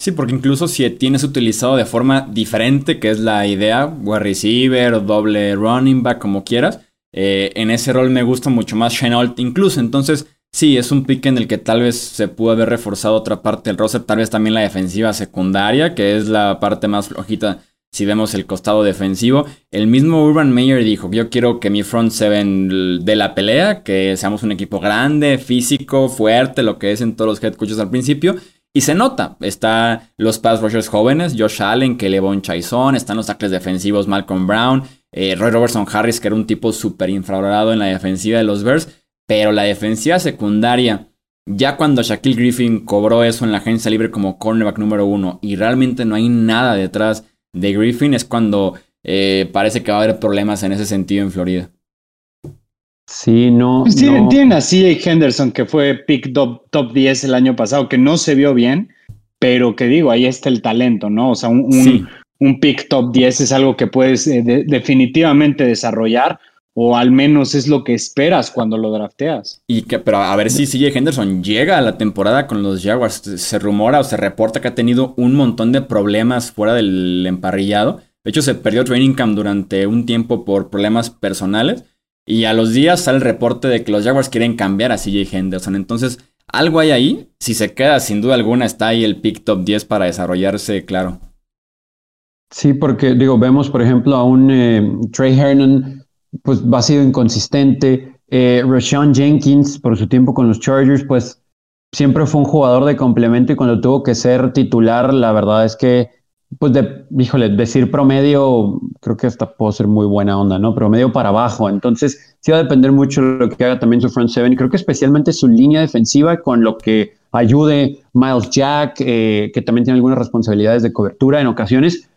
Sí, porque incluso si tienes utilizado de forma diferente, que es la idea, wide receiver doble running back, como quieras, eh, en ese rol me gusta mucho más Chenault incluso. Entonces, sí, es un pick en el que tal vez se pudo haber reforzado otra parte del roster, tal vez también la defensiva secundaria, que es la parte más flojita si vemos el costado defensivo. El mismo Urban Meyer dijo, yo quiero que mi front seven de la pelea, que seamos un equipo grande, físico, fuerte, lo que es en todos los head coaches al principio. Y se nota, está los pass rushers jóvenes, Josh Allen, Kelevon Chaison, están los tackles defensivos Malcolm Brown, eh, Roy Robertson Harris, que era un tipo súper infravalorado en la defensiva de los Bears, pero la defensiva secundaria, ya cuando Shaquille Griffin cobró eso en la agencia libre como cornerback número uno y realmente no hay nada detrás de Griffin, es cuando eh, parece que va a haber problemas en ese sentido en Florida. Sí, no. Pues tienen, así Henderson, que fue pick top, top 10 el año pasado, que no se vio bien, pero que digo, ahí está el talento, ¿no? O sea, un, un, pick top 10 es algo que puedes eh, definitivamente desarrollar o al menos es lo que esperas cuando lo drafteas. Y que, pero a ver si CJ Henderson llega a la temporada con los Jaguars. Se rumora o se reporta que ha tenido un montón de problemas fuera del emparrillado. De hecho, se perdió training camp durante un tiempo por problemas personales. Y a los días sale el reporte de que los Jaguars quieren cambiar a CJ Henderson. Entonces, algo hay ahí. Si se queda, sin duda alguna, está ahí el pick top 10 para desarrollarse, claro. Sí, porque digo, vemos por ejemplo a un eh, Trey Hernan pues ha sido inconsistente. Eh, Rashawn Jenkins, por su tiempo con los Chargers, pues siempre fue un jugador de complemento y cuando tuvo que ser titular, la verdad es que, pues, de, híjole, decir promedio, creo que hasta puedo ser muy buena onda, ¿no? Promedio para abajo. Entonces, sí va a depender mucho de lo que haga también su front seven. Y creo que especialmente su línea defensiva con lo que ayude Miles Jack, eh, que también tiene algunas responsabilidades de cobertura en ocasiones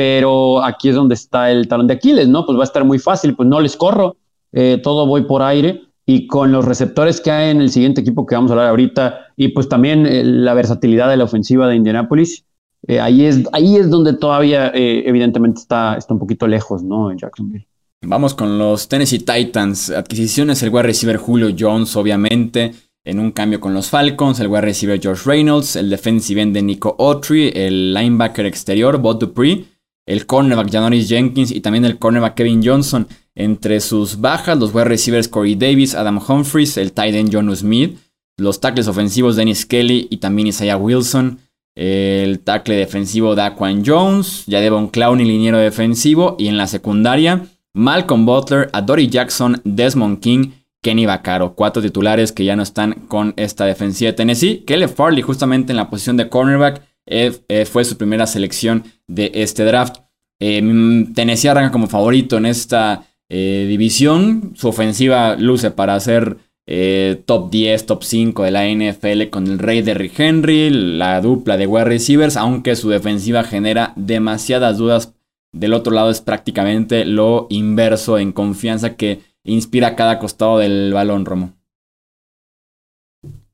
pero aquí es donde está el talón de Aquiles, ¿no? Pues va a estar muy fácil, pues no les corro, eh, todo voy por aire y con los receptores que hay en el siguiente equipo que vamos a hablar ahorita y pues también eh, la versatilidad de la ofensiva de Indianapolis, eh, ahí, es, ahí es donde todavía evidentemente está, está un poquito lejos, ¿no? En Jacksonville. Vamos con los Tennessee Titans. Adquisiciones, el wide receiver Julio Jones, obviamente. En un cambio con los Falcons, el wide receiver George Reynolds, el defensive end de Nico Autry, el linebacker exterior Bob Dupree, el cornerback Janoris Jenkins y también el cornerback Kevin Johnson. Entre sus bajas, los wide receivers Corey Davis, Adam Humphries, el tight end John Smith, los tackles ofensivos Dennis Kelly y también Isaiah Wilson, el tackle defensivo Daquan Jones, Devon Clowney, liniero defensivo, y en la secundaria Malcolm Butler, Adoree Jackson, Desmond King, Kenny Vaccaro, cuatro titulares que ya no están con esta defensiva de Tennessee. Kelly Farley justamente en la posición de cornerback eh, eh, fue su primera selección de este draft. Eh, Tennessee arranca como favorito en esta división. Su ofensiva luce para ser top 10, top 5 de la NFL con el rey de Rick Henry, la dupla de wide receivers, aunque su defensiva genera demasiadas dudas. Del otro lado es prácticamente lo inverso en confianza que inspira cada costado del balón, Romo.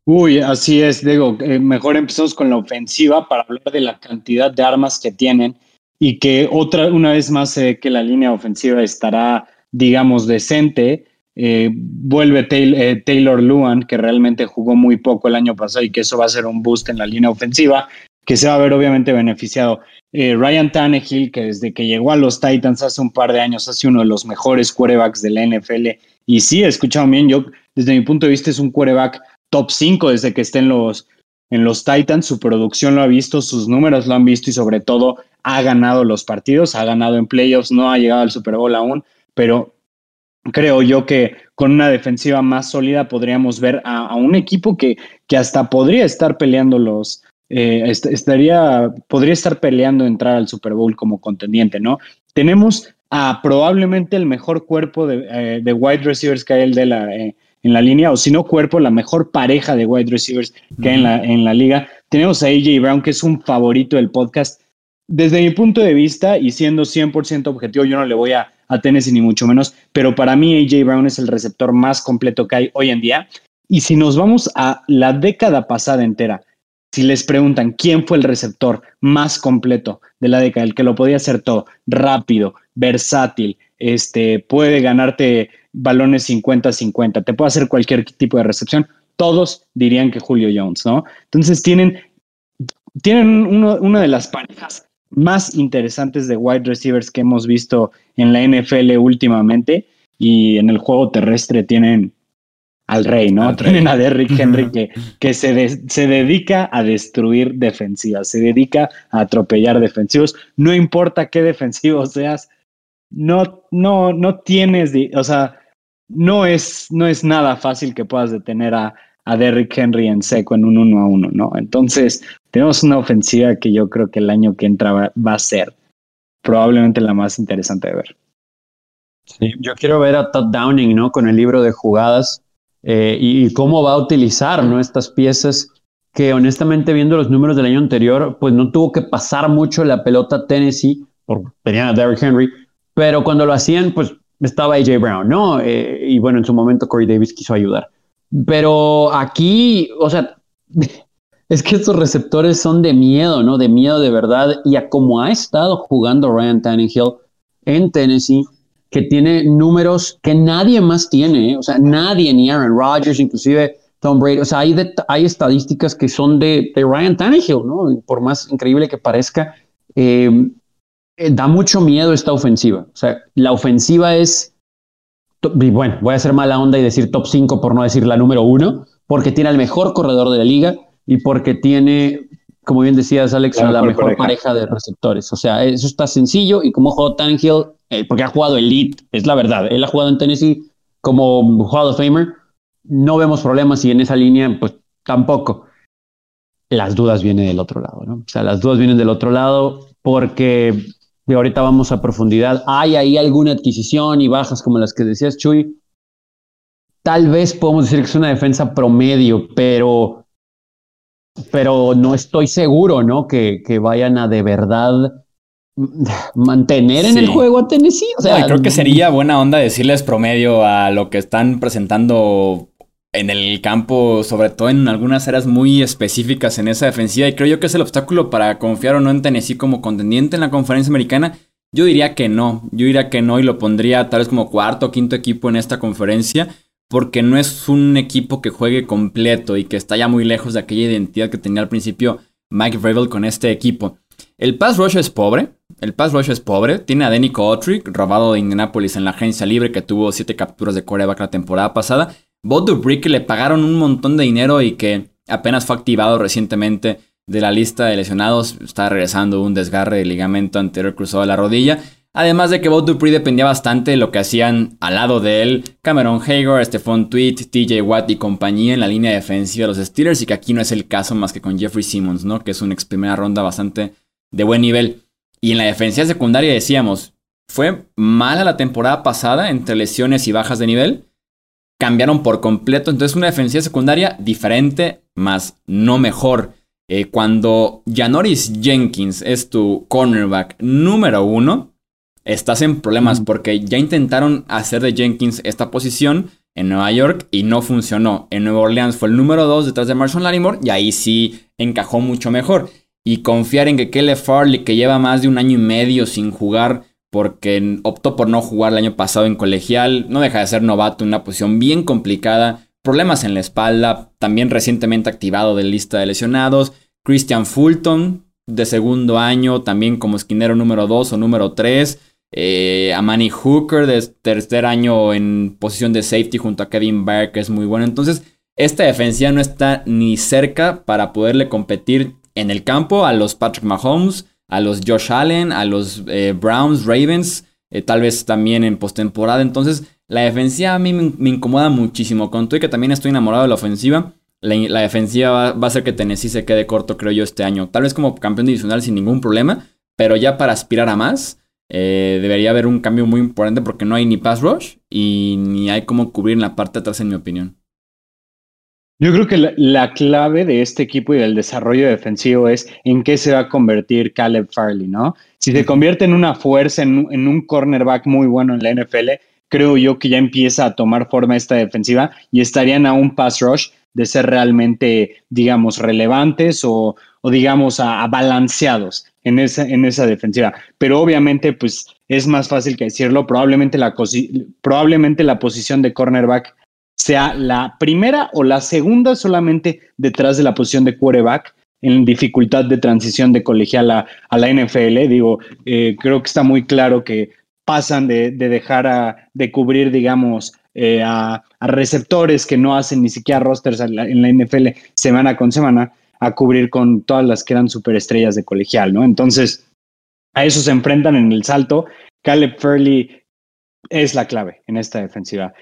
Uy, así es, digo, eh, mejor empezamos con la ofensiva para hablar de la cantidad de armas que tienen y que otra, una vez más sé que la línea ofensiva estará, digamos, decente. Eh, vuelve eh, Taylor, Luan, que realmente jugó muy poco el año pasado y que eso va a ser un boost en la línea ofensiva, que se va a ver obviamente beneficiado. Ryan Tannehill, que desde que llegó a los Titans hace un par de años, hace uno de los mejores quarterbacks de la NFL. Y sí, escuchado bien, yo desde mi punto de vista es un quarterback top 5 desde que esté en los, en los Titans. Su producción lo ha visto, sus números lo han visto y sobre todo ha ganado los partidos, ha ganado en playoffs, no ha llegado al Super Bowl aún, pero creo yo que con una defensiva más sólida podríamos ver a, un equipo que, que, hasta podría estar peleando los... Eh, estaría, podría estar peleando entrar al Super Bowl como contendiente, ¿no? Tenemos a probablemente el mejor cuerpo de, eh, de wide receivers que hay el de la, eh, en la línea, o si no cuerpo, la mejor pareja de wide receivers que hay en la, en la liga. Tenemos a AJ Brown, que es un favorito del podcast. Desde mi punto de vista, y siendo 100% objetivo, yo no le voy a, a Tennessee ni mucho menos, pero para mí AJ Brown es el receptor más completo que hay hoy en día. Y si nos vamos a la década pasada entera, si les preguntan quién fue el receptor más completo de la década, el que lo podía hacer todo, rápido, versátil, este, puede ganarte balones 50-50, te puede hacer cualquier tipo de recepción, todos dirían que Julio Jones, ¿no? Entonces tienen, tienen una de las parejas más interesantes de wide receivers que hemos visto en la NFL últimamente. Y en el juego terrestre tienen al rey, ¿no? tienen a Derrick Henry que, que se, se dedica a destruir defensivas, se dedica a atropellar defensivos, no importa qué defensivo seas, no, no, no tienes, o sea, no es, no es nada fácil que puedas detener a, a Derrick Henry en seco en un uno a uno, ¿no? Entonces, tenemos una ofensiva que yo creo que el año que entra va, a ser probablemente la más interesante de ver. Sí, yo quiero ver a Todd Downing, ¿no? Con el libro de jugadas eh, y, cómo va a utilizar, ¿no? Estas piezas que honestamente viendo los números del año anterior, pues no tuvo que pasar mucho la pelota Tennessee, por tenían a Derrick Henry, pero cuando lo hacían, pues estaba AJ Brown, ¿no? Eh, y bueno, en su momento Corey Davis quiso ayudar. Pero aquí, o sea, es que estos receptores son de miedo, ¿no? De miedo de verdad. Y a como ha estado jugando Ryan Tannehill en Tennessee, que tiene números que nadie más tiene, ¿eh? o sea, nadie, ni Aaron Rodgers, inclusive Tom Brady, o sea, hay, estadísticas que son de, Ryan Tannehill, ¿no? Por más increíble que parezca, eh, eh, da mucho miedo esta ofensiva, o sea, la ofensiva es, y bueno, voy a hacer mala onda y decir top 5 por no decir la número 1, porque tiene el mejor corredor de la liga y porque tiene como bien decías, Alex, la, mejor pareja. de receptores. O sea, eso está sencillo y como jugó Tannehill, eh, porque ha jugado Elite, es la verdad. Él ha jugado en Tennessee como jugador of Famer. No vemos problemas y en esa línea, pues tampoco. Las dudas vienen del otro lado, ¿no? O sea, las dudas vienen del otro lado porque ahorita vamos a profundidad. ¿Hay ahí alguna adquisición y bajas como las que decías, Chuy? Tal vez podemos decir que es una defensa promedio, pero pero no estoy seguro, ¿no? Que, vayan a de verdad mantener en el juego a Tennessee. O sea, creo que sería buena onda decirles promedio a lo que están presentando en el campo, sobre todo en algunas áreas muy específicas en esa defensiva. Y creo yo que es el obstáculo para confiar o no en Tennessee como contendiente en la conferencia americana. Yo diría que no, yo diría que no y lo pondría tal vez como cuarto o quinto equipo en esta conferencia porque no es un equipo que juegue completo y que está ya muy lejos de aquella identidad que tenía al principio Mike Vrabel con este equipo. El pass rush es pobre, el pass rush es pobre, tiene a Denny Kotrick, robado de Indianapolis en la agencia libre que tuvo 7 capturas de coreback la temporada pasada, Bob Dupree que le pagaron un montón de dinero y que apenas fue activado recientemente de la lista de lesionados, está regresando un desgarre de ligamento anterior cruzado de la rodilla, Además de que Bob Dupree dependía bastante de lo que hacían al lado de él Cameron Hager, Stephon Tweet, TJ Watt y compañía en la línea defensiva de los Steelers y que aquí no es el caso más que con Jeffrey Simmons, ¿no? Que es una ex primera ronda bastante de buen nivel. Y en la defensiva secundaria decíamos, fue mala la temporada pasada entre lesiones y bajas de nivel. Cambiaron por completo, entonces una defensiva secundaria diferente, más no mejor. Eh, cuando Janoris Jenkins es tu cornerback número uno, estás en problemas porque ya intentaron hacer de Jenkins esta posición en Nueva York y no funcionó. En Nueva Orleans fue el número 2 detrás de Marshall Lattimore y ahí sí encajó mucho mejor. Y confiar en que Kelly Farley, que lleva más de un año y medio sin jugar porque optó por no jugar el año pasado en colegial, no deja de ser novato, una posición bien complicada, problemas en la espalda, también recientemente activado de lista de lesionados. Christian Fulton, de segundo año, también como esquinero número 2 o número 3. Eh, a Manny Hooker de tercer año en posición de safety junto a Kevin Barr, que es muy bueno. Entonces, esta defensiva no está ni cerca para poderle competir en el campo a los Patrick Mahomes, a los Josh Allen, a los eh, Browns, Ravens, eh, tal vez también en postemporada. Entonces, la defensiva a mí me, incomoda muchísimo. Con todo y que también estoy enamorado de la ofensiva, la, defensiva va, a hacer que Tennessee se quede corto, creo yo, este año. Tal vez como campeón divisional sin ningún problema, pero ya para aspirar a más eh, debería haber un cambio muy importante porque no hay ni pass rush y ni hay cómo cubrir en la parte de atrás, en mi opinión. Yo creo que la, clave de este equipo y del desarrollo defensivo es en qué se va a convertir Caleb Farley, ¿no? Si se convierte en una fuerza, en, en un cornerback muy bueno en la NFL, creo yo que ya empieza a tomar forma esta defensiva y estarían a un pass rush de ser realmente, digamos, relevantes o, o digamos, a, balanceados en esa, en esa defensiva. Pero obviamente, pues es más fácil que decirlo. Probablemente la, probablemente la posición de cornerback sea la primera o la segunda solamente detrás de la posición de quarterback en dificultad de transición de colegial a, la NFL. Digo, eh, creo que está muy claro que pasan de, dejar a, de cubrir, digamos, eh, a, receptores que no hacen ni siquiera rosters en la NFL semana con semana a cubrir con todas las que eran superestrellas de colegial, ¿no? Entonces, a eso se enfrentan en el salto. Caleb Furley es la clave en esta defensiva.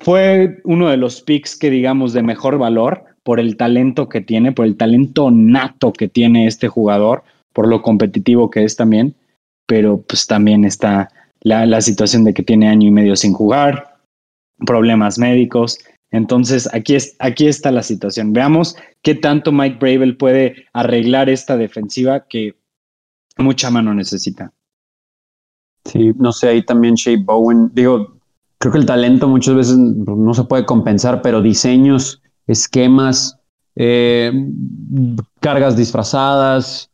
Fue uno de los picks que digamos de mejor valor por el talento que tiene, por el talento nato que tiene este jugador, por lo competitivo que es también, pero pues también está la, la situación de que tiene año y medio sin jugar, problemas médicos, entonces, aquí, es, aquí está la situación. Veamos qué tanto Mike Bravel puede arreglar esta defensiva que mucha mano necesita. Sí, no sé, ahí también Shea Bowen, digo, creo que el talento muchas veces no se puede compensar, pero diseños, esquemas, eh, cargas disfrazadas,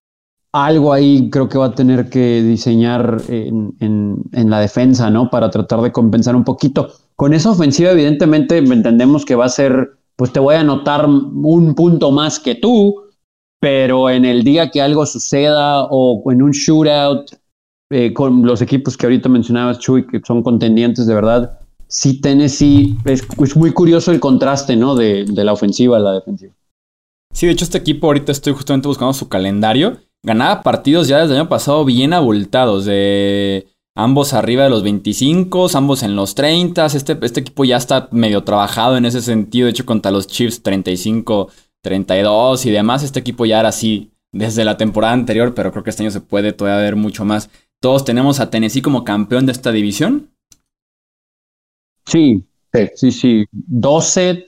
algo ahí creo que va a tener que diseñar en, en, la defensa, ¿no? Para tratar de compensar un poquito. Con esa ofensiva, evidentemente, entendemos que va a ser, pues te voy a anotar un punto más que tú, pero en el día que algo suceda o en un shootout eh, con los equipos que ahorita mencionabas, Chuy, que son contendientes de verdad, sí Tennessee, es, muy curioso el contraste, ¿no? De, de la ofensiva a la defensiva. Sí, de hecho este equipo ahorita estoy justamente buscando su calendario ganaba partidos ya desde el año pasado bien abultados, de ambos arriba de los 25, ambos en los 30. Este, este equipo ya está medio trabajado en ese sentido. De hecho, contra los Chiefs 35, 32 y demás, este equipo ya era así desde la temporada anterior, pero creo que este año se puede todavía ver mucho más. Todos tenemos a Tennessee como campeón de esta división. Sí, sí, sí. 12,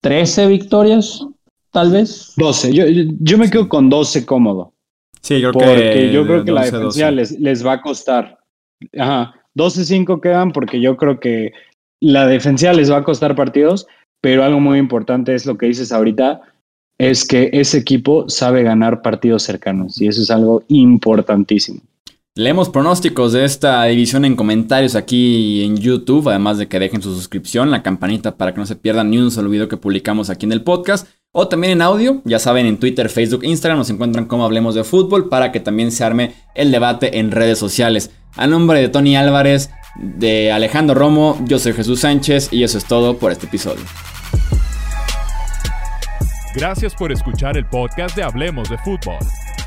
13 victorias, tal vez. 12. Yo, yo me quedo con 12 cómodo. Sí, yo creo porque yo creo que la defensiva les, les, va a costar. Ajá, 12-5 quedan porque yo creo que la defensiva les va a costar partidos, pero algo muy importante es lo que dices ahorita, es que ese equipo sabe ganar partidos cercanos y eso es algo importantísimo. Leemos pronósticos de esta división en comentarios aquí en YouTube, además de que dejen su suscripción, la campanita para que no se pierdan ni un solo video que publicamos aquí en el podcast o también en audio. Ya saben, en Twitter, Facebook, Instagram nos encuentran como Hablemos de Fútbol para que también se arme el debate en redes sociales. A nombre de Tony Álvarez, de Alejandro Romo, yo soy Jesús Sánchez y eso es todo por este episodio. Gracias por escuchar el podcast de Hablemos de Fútbol.